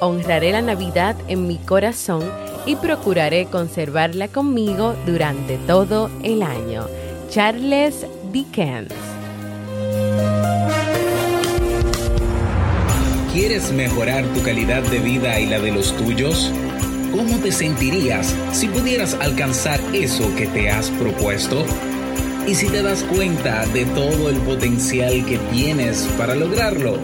honraré la Navidad en mi corazón y procuraré conservarla conmigo durante todo el año. Charles Dickens. ¿Quieres mejorar tu calidad de vida y la de los tuyos? ¿Cómo te sentirías si pudieras alcanzar eso que te has propuesto? ¿Y si te das cuenta de todo el potencial que tienes para lograrlo?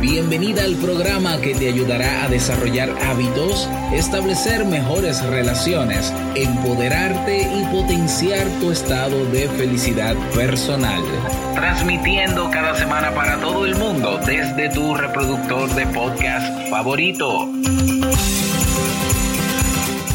Bienvenida al programa que te ayudará a desarrollar hábitos, establecer mejores relaciones, empoderarte y potenciar tu estado de felicidad personal. Transmitiendo cada semana para todo el mundo desde tu reproductor de podcast favorito.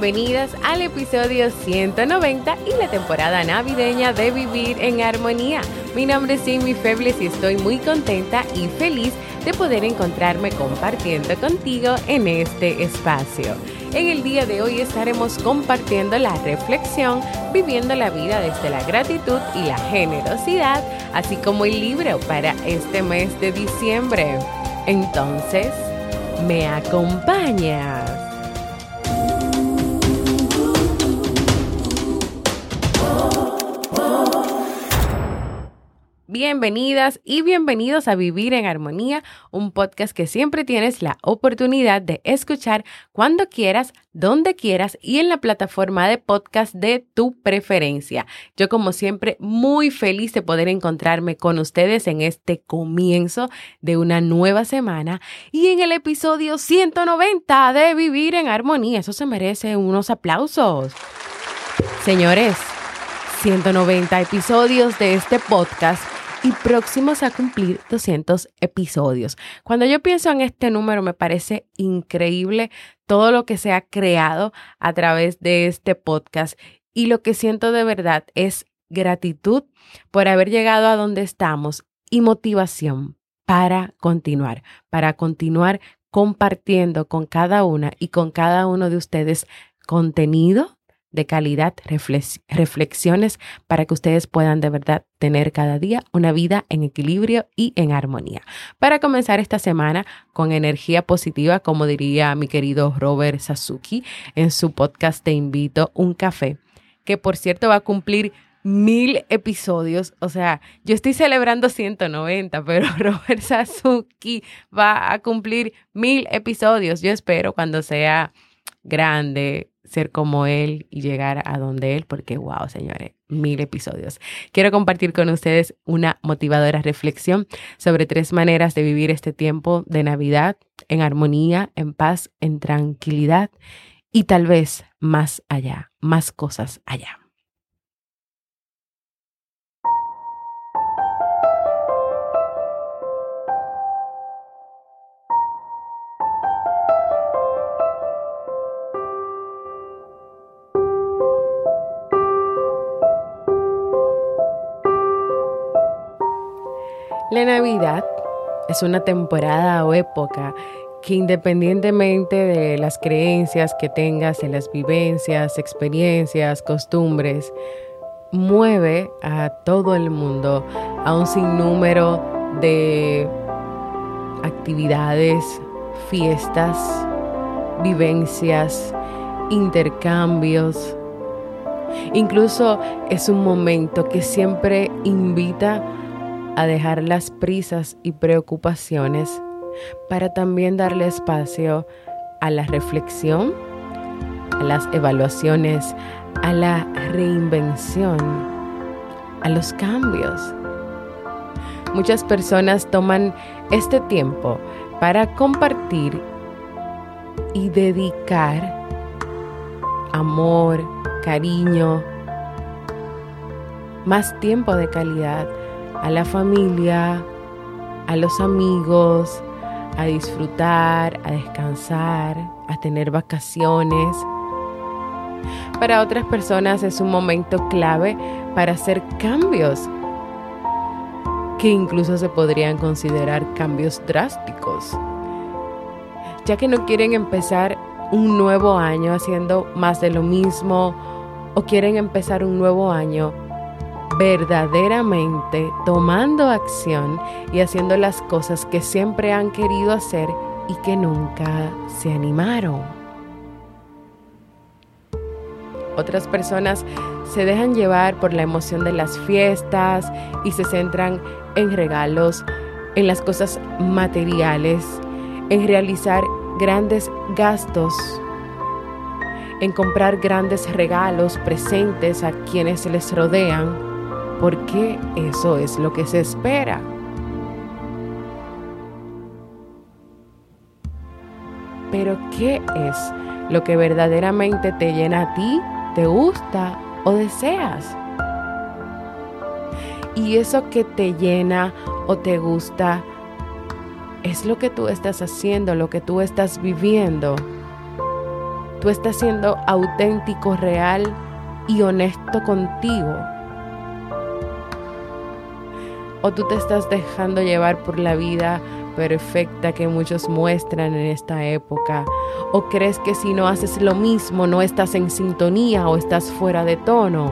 Bienvenidas al episodio 190 y la temporada navideña de Vivir en Armonía. Mi nombre es Jimmy Febles y estoy muy contenta y feliz de poder encontrarme compartiendo contigo en este espacio. En el día de hoy estaremos compartiendo la reflexión Viviendo la vida desde la gratitud y la generosidad, así como el libro para este mes de diciembre. Entonces, ¿me acompañas? Bienvenidas y bienvenidos a Vivir en Armonía, un podcast que siempre tienes la oportunidad de escuchar cuando quieras, donde quieras y en la plataforma de podcast de tu preferencia. Yo como siempre muy feliz de poder encontrarme con ustedes en este comienzo de una nueva semana y en el episodio 190 de Vivir en Armonía. Eso se merece unos aplausos. Señores, 190 episodios de este podcast y próximos a cumplir 200 episodios. Cuando yo pienso en este número me parece increíble todo lo que se ha creado a través de este podcast y lo que siento de verdad es gratitud por haber llegado a donde estamos y motivación para continuar, para continuar compartiendo con cada una y con cada uno de ustedes contenido de calidad, reflexiones para que ustedes puedan de verdad tener cada día una vida en equilibrio y en armonía. Para comenzar esta semana con energía positiva, como diría mi querido Robert Sasuki en su podcast Te invito un café, que por cierto va a cumplir mil episodios. O sea, yo estoy celebrando 190, pero Robert Sasuki va a cumplir mil episodios. Yo espero cuando sea grande, ser como él y llegar a donde él, porque wow, señores, mil episodios. Quiero compartir con ustedes una motivadora reflexión sobre tres maneras de vivir este tiempo de Navidad en armonía, en paz, en tranquilidad y tal vez más allá, más cosas allá. La Navidad es una temporada o época que independientemente de las creencias que tengas, de las vivencias, experiencias, costumbres, mueve a todo el mundo a un sinnúmero de actividades, fiestas, vivencias, intercambios. Incluso es un momento que siempre invita a dejar las prisas y preocupaciones para también darle espacio a la reflexión, a las evaluaciones, a la reinvención, a los cambios. Muchas personas toman este tiempo para compartir y dedicar amor, cariño, más tiempo de calidad a la familia, a los amigos, a disfrutar, a descansar, a tener vacaciones. Para otras personas es un momento clave para hacer cambios que incluso se podrían considerar cambios drásticos, ya que no quieren empezar un nuevo año haciendo más de lo mismo o quieren empezar un nuevo año verdaderamente tomando acción y haciendo las cosas que siempre han querido hacer y que nunca se animaron. Otras personas se dejan llevar por la emoción de las fiestas y se centran en regalos, en las cosas materiales, en realizar grandes gastos, en comprar grandes regalos, presentes a quienes les rodean, porque eso es lo que se espera. Pero ¿qué es lo que verdaderamente te llena a ti, te gusta o deseas? Y eso que te llena o te gusta es lo que tú estás haciendo, lo que tú estás viviendo. Tú estás siendo auténtico, real y honesto contigo. O tú te estás dejando llevar por la vida perfecta que muchos muestran en esta época. O crees que si no haces lo mismo no estás en sintonía o estás fuera de tono.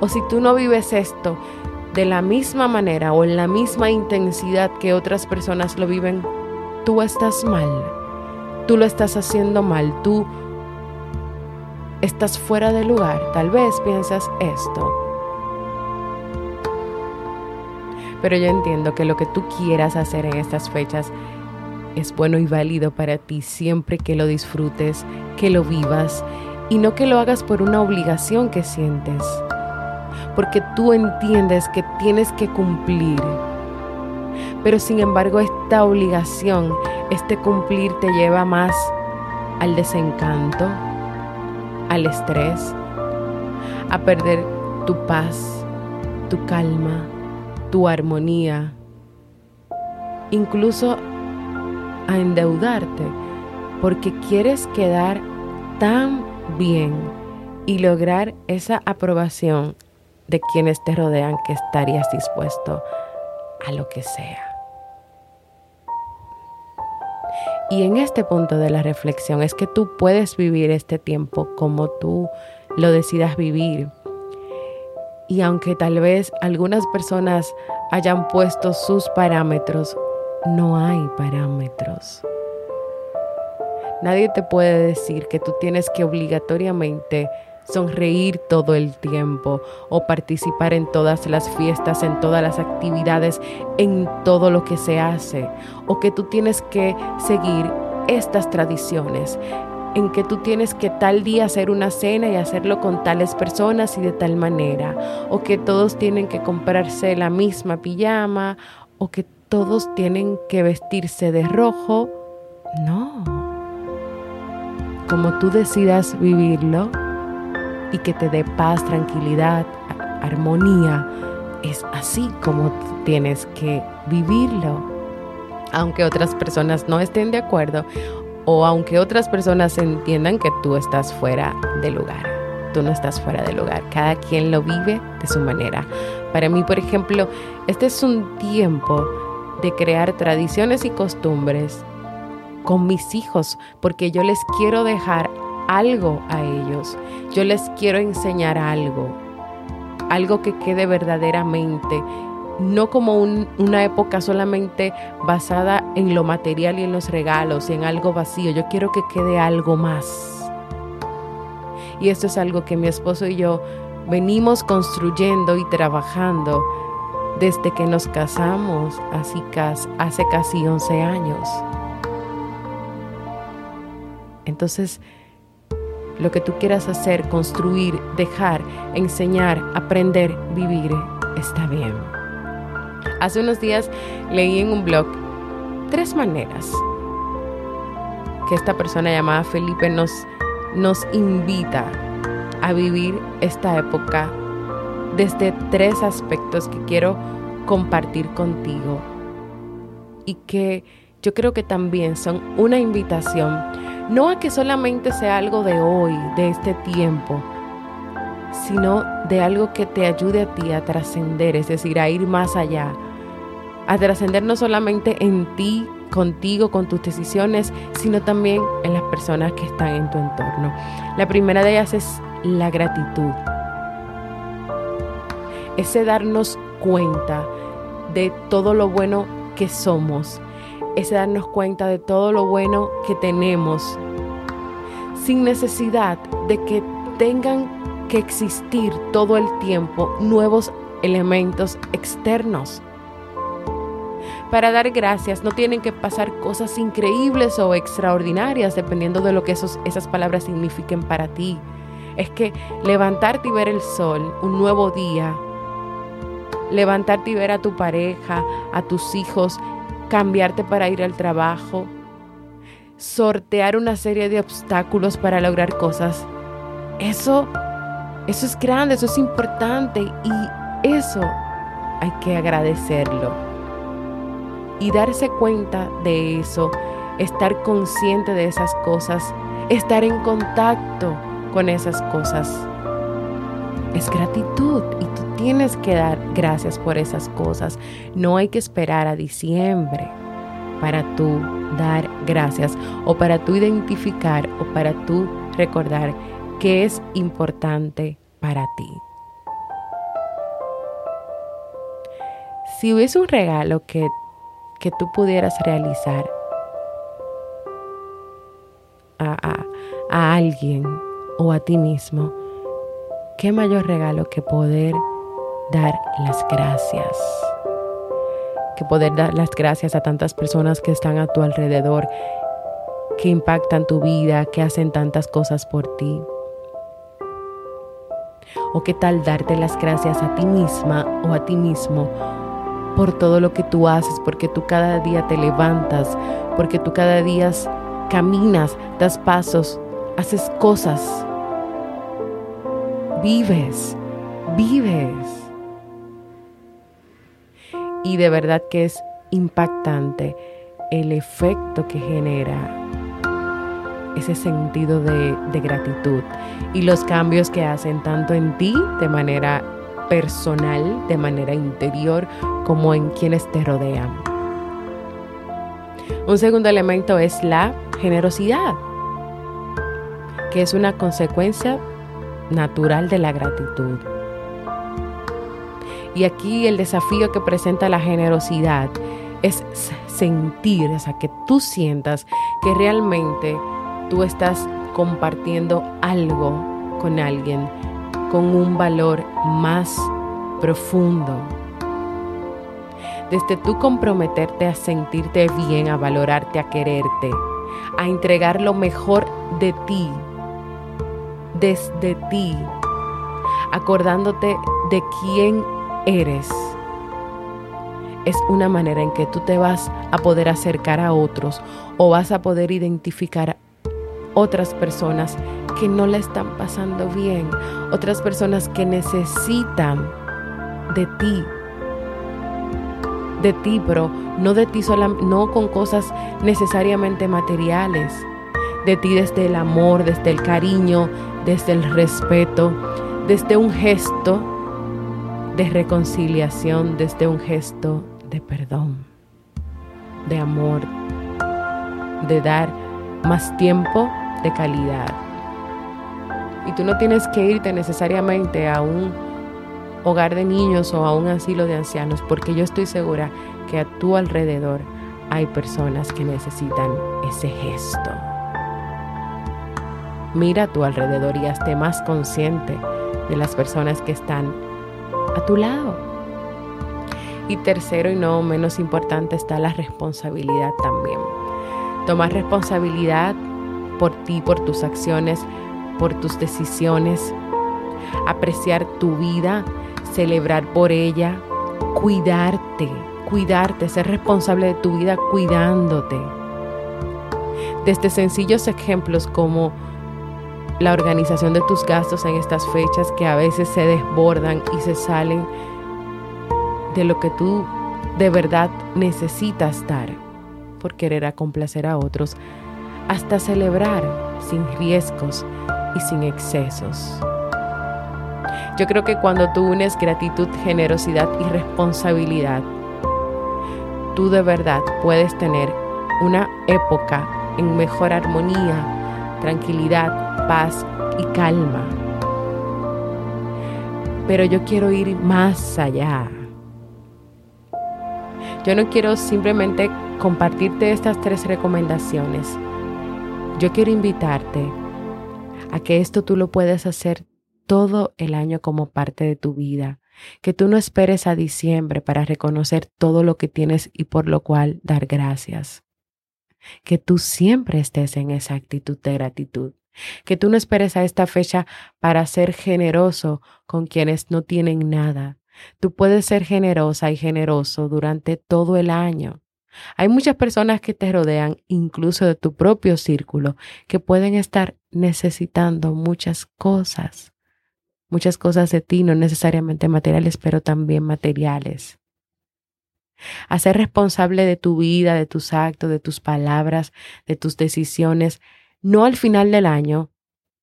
O si tú no vives esto de la misma manera o en la misma intensidad que otras personas lo viven, tú estás mal. Tú lo estás haciendo mal. Tú estás fuera de lugar. Tal vez piensas esto. Pero yo entiendo que lo que tú quieras hacer en estas fechas es bueno y válido para ti siempre que lo disfrutes, que lo vivas y no que lo hagas por una obligación que sientes porque tú entiendes que tienes que cumplir. Pero sin embargo esta obligación, este cumplir te lleva más al desencanto, al estrés, a perder tu paz, tu calma, tu armonía, incluso a endeudarte porque quieres quedar tan bien y lograr esa aprobación de quienes te rodean que estarías dispuesto a lo que sea. Y en este punto de la reflexión es que tú puedes vivir este tiempo como tú lo decidas vivir. Y aunque tal vez algunas personas hayan puesto sus parámetros, no hay parámetros. Nadie te puede decir que tú tienes que obligatoriamente sonreír todo el tiempo o participar en todas las fiestas, en todas las actividades, en todo lo que se hace, o que tú tienes que seguir estas tradiciones, en que tú tienes que tal día hacer una cena y hacerlo con tales personas y de tal manera, o que todos tienen que comprarse la misma pijama, o que todos tienen que vestirse de rojo. No. Como tú decidas vivirlo, y que te dé paz, tranquilidad, armonía. Es así como tienes que vivirlo. Aunque otras personas no estén de acuerdo o aunque otras personas entiendan que tú estás fuera de lugar. Tú no estás fuera de lugar. Cada quien lo vive de su manera. Para mí, por ejemplo, este es un tiempo de crear tradiciones y costumbres con mis hijos, porque yo les quiero dejar algo a ellos. Yo les quiero enseñar algo, algo que quede verdaderamente, no como una época solamente basada en lo material y en los regalos y en algo vacío. Yo quiero que quede algo más. Y esto es algo que mi esposo y yo venimos construyendo y trabajando desde que nos casamos así hace casi 11 años. Entonces, lo que tú quieras hacer, construir, dejar, enseñar, aprender, vivir, está bien. Hace unos días leí en un blog tres maneras que esta persona llamada Felipe nos, nos invita a vivir esta época desde tres aspectos que quiero compartir contigo y que yo creo que también son una invitación, no a que solamente sea algo de hoy, de este tiempo, sino de algo que te ayude a ti a trascender, es decir, a ir más allá, a trascender no solamente en ti, contigo, con tus decisiones, sino también en las personas que están en tu entorno. La primera de ellas es la gratitud. Ese darnos cuenta de todo lo bueno que somos, ese darnos cuenta de todo lo bueno que tenemos, sin necesidad de que tengan que existir todo el tiempo nuevos elementos externos. Para dar gracias no tienen que pasar cosas increíbles o extraordinarias dependiendo de lo que esos, esas palabras signifiquen para ti. Es que levantarte y ver el sol, un nuevo día, levantarte y ver a tu pareja, a tus hijos, cambiarte para ir al trabajo, sortear una serie de obstáculos para lograr cosas. Eso, eso es grande, eso es importante y eso hay que agradecerlo. Y darse cuenta de eso, estar consciente de esas cosas, estar en contacto con esas cosas. Es gratitud y tú tienes que dar gracias por esas cosas. No hay que esperar a diciembre para tú dar gracias o para tú identificar o para tú recordar que es importante para ti. Si hubiese un regalo que, que tú pudieras realizar a, a, a alguien o a ti mismo, ¿qué mayor regalo que poder dar las gracias. Que poder dar las gracias a tantas personas que están a tu alrededor, que impactan tu vida, que hacen tantas cosas por ti. O qué tal darte las gracias a ti misma o a ti mismo por todo lo que tú haces, porque tú cada día te levantas, porque tú cada día caminas, das pasos, haces cosas, vives, vives. Y de verdad que es impactante el efecto que genera ese sentido de, gratitud y los cambios que hacen tanto en ti de manera personal, de manera interior, como en quienes te rodean. Un segundo elemento es la generosidad, que es una consecuencia natural de la gratitud. Y aquí el desafío que presenta la generosidad es sentir, o sea, que tú sientas que realmente tú estás compartiendo algo con alguien con un valor más profundo. Desde tú comprometerte a sentirte bien, a valorarte, a quererte, a entregar lo mejor de ti, desde ti, acordándote de quién eres es una manera en que tú te vas a poder acercar a otros o vas a poder identificar otras personas que no la están pasando bien, otras personas que necesitan de ti, de ti, pero no de ti solamente, no con cosas necesariamente materiales, de ti desde el amor, desde el cariño, desde el respeto, desde un gesto de reconciliación desde un gesto de perdón, de amor, de dar más tiempo de calidad. Y tú no tienes que irte necesariamente a un hogar de niños o a un asilo de ancianos, porque yo estoy segura que a tu alrededor hay personas que necesitan ese gesto. Mira a tu alrededor y hazte más consciente de las personas que están a tu lado. Y tercero y no menos importante está la responsabilidad también. Tomar responsabilidad por ti, por tus acciones, por tus decisiones, apreciar tu vida, celebrar por ella, cuidarte, cuidarte, ser responsable de tu vida cuidándote. Desde sencillos ejemplos como la organización de tus gastos en estas fechas que a veces se desbordan y se salen de lo que tú de verdad necesitas dar por querer a complacer a otros, hasta celebrar sin riesgos y sin excesos. Yo creo que cuando tú unes gratitud, generosidad y responsabilidad, tú de verdad puedes tener una época en mejor armonía, tranquilidad, paz y calma. Pero yo quiero ir más allá. Yo no quiero simplemente compartirte estas tres recomendaciones. Yo quiero invitarte a que esto tú lo puedas hacer todo el año como parte de tu vida, que tú no esperes a diciembre para reconocer todo lo que tienes y por lo cual dar gracias, que tú siempre estés en esa actitud de gratitud, que tú no esperes a esta fecha para ser generoso con quienes no tienen nada. Tú puedes ser generosa y generoso durante todo el año. Hay muchas personas que te rodean, incluso de tu propio círculo, que pueden estar necesitando muchas cosas. Muchas cosas de ti, no necesariamente materiales, pero también materiales. A ser responsable de tu vida, de tus actos, de tus palabras, de tus decisiones, no al final del año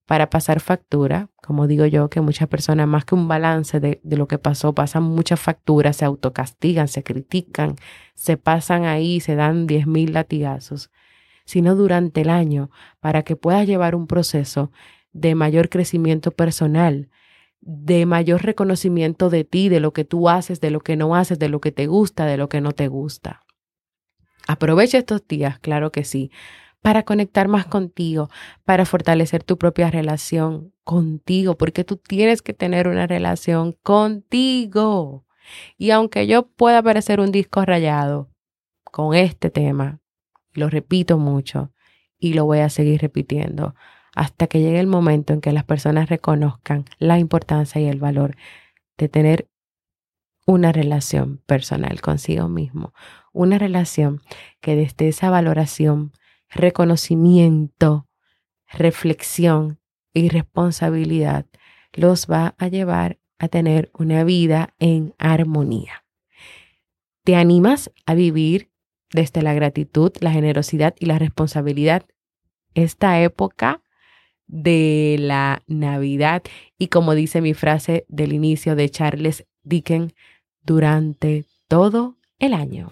para pasar factura, como digo yo, que muchas personas más que un balance de, lo que pasó, pasan muchas facturas, se autocastigan, se critican, se pasan ahí, se dan diez mil latigazos, sino durante el año para que puedas llevar un proceso de mayor crecimiento personal, de mayor reconocimiento de ti, de lo que tú haces, de lo que no haces, de lo que te gusta, de lo que no te gusta. Aprovecha estos días, claro que sí, para conectar más contigo, para fortalecer tu propia relación contigo, porque tú tienes que tener una relación contigo. Y aunque yo pueda parecer un disco rayado con este tema, lo repito mucho y lo voy a seguir repitiendo hasta que llegue el momento en que las personas reconozcan la importancia y el valor de tener una relación personal consigo mismo, una relación que desde esa valoración reconocimiento, reflexión y responsabilidad los va a llevar a tener una vida en armonía. ¿Te animas a vivir desde la gratitud, la generosidad y la responsabilidad esta época de la Navidad y como dice mi frase del inicio de Charles Dickens, durante todo el año?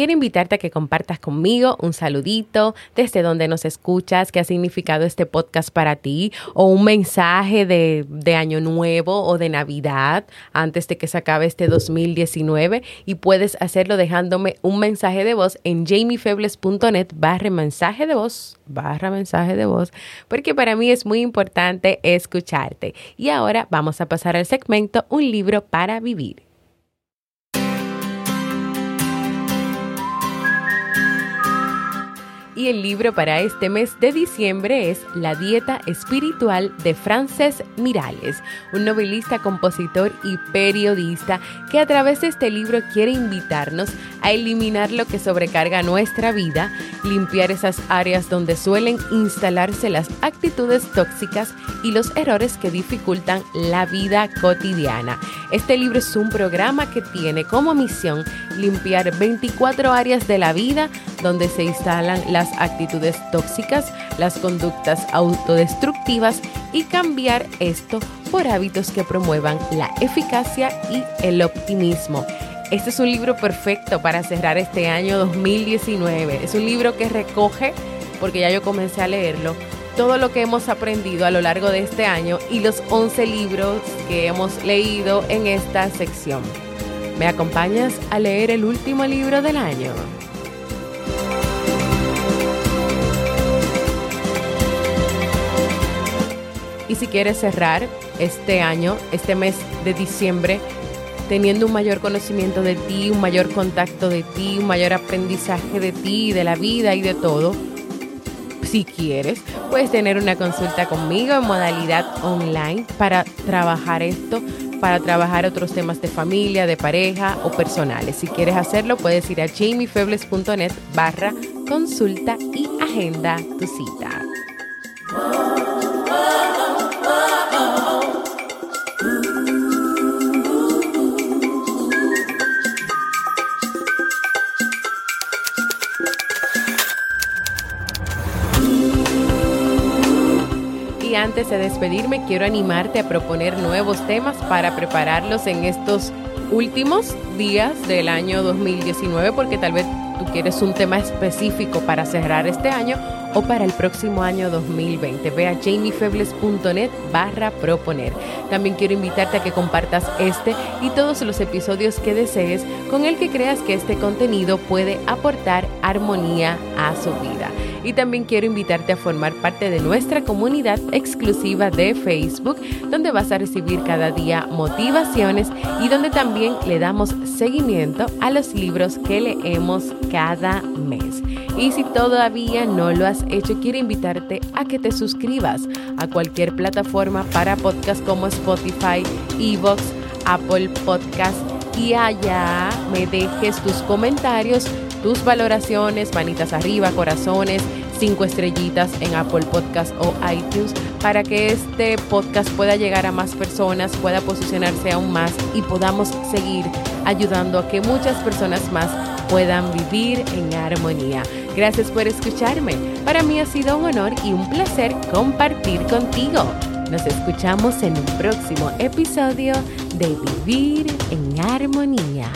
Quiero invitarte a que compartas conmigo un saludito desde donde nos escuchas, qué ha significado este podcast para ti, o un mensaje de, de, Año Nuevo o de Navidad antes de que se acabe este 2019. Y puedes hacerlo dejándome un mensaje de voz en jamiefebles.net barra mensaje de voz, barra mensaje de voz, porque para mí es muy importante escucharte. Y ahora vamos a pasar al segmento Un libro para vivir. Y el libro para este mes de diciembre es La Dieta Espiritual de Frances Mirales, un novelista, compositor y periodista que a través de este libro quiere invitarnos a eliminar lo que sobrecarga nuestra vida, limpiar esas áreas donde suelen instalarse las actitudes tóxicas y los errores que dificultan la vida cotidiana. Este libro es un programa que tiene como misión limpiar 24 áreas de la vida donde se instalan las actitudes tóxicas, las conductas autodestructivas y cambiar esto por hábitos que promuevan la eficacia y el optimismo. Este es un libro perfecto para cerrar este año 2019. Es un libro que recoge, porque ya yo comencé a leerlo, todo lo que hemos aprendido a lo largo de este año y los 11 libros que hemos leído en esta sección. ¿Me acompañas a leer el último libro del año? Y si quieres cerrar este año, este mes de diciembre, teniendo un mayor conocimiento de ti, un mayor contacto de ti, un mayor aprendizaje de ti, de la vida y de todo, si quieres, puedes tener una consulta conmigo en modalidad online para trabajar esto, para trabajar otros temas de familia, de pareja o personales. Si quieres hacerlo, puedes ir a jamiefebles.net barra consulta y agenda tu cita. Antes de despedirme, quiero animarte a proponer nuevos temas para prepararlos en estos últimos días del año 2019, porque tal vez tú quieres un tema específico para cerrar este año o para el próximo año 2020. Ve a jamiefebles.net barra proponer. También quiero invitarte a que compartas este y todos los episodios que desees con el que creas que este contenido puede aportar armonía a su vida. Y también quiero invitarte a formar parte de nuestra comunidad exclusiva de Facebook, donde vas a recibir cada día motivaciones y donde también le damos seguimiento a los libros que leemos cada mes. Y si todavía no lo has hecho, quiero invitarte a que te suscribas a cualquier plataforma para podcast como Spotify, Evox, Apple Podcast y allá me dejes tus comentarios tus valoraciones, manitas arriba, corazones, cinco estrellitas en Apple Podcast o iTunes para que este podcast pueda llegar a más personas, pueda posicionarse aún más y podamos seguir ayudando a que muchas personas más puedan vivir en armonía. Gracias por escucharme. Para mí ha sido un honor y un placer compartir contigo. Nos escuchamos en un próximo episodio de Vivir en Armonía.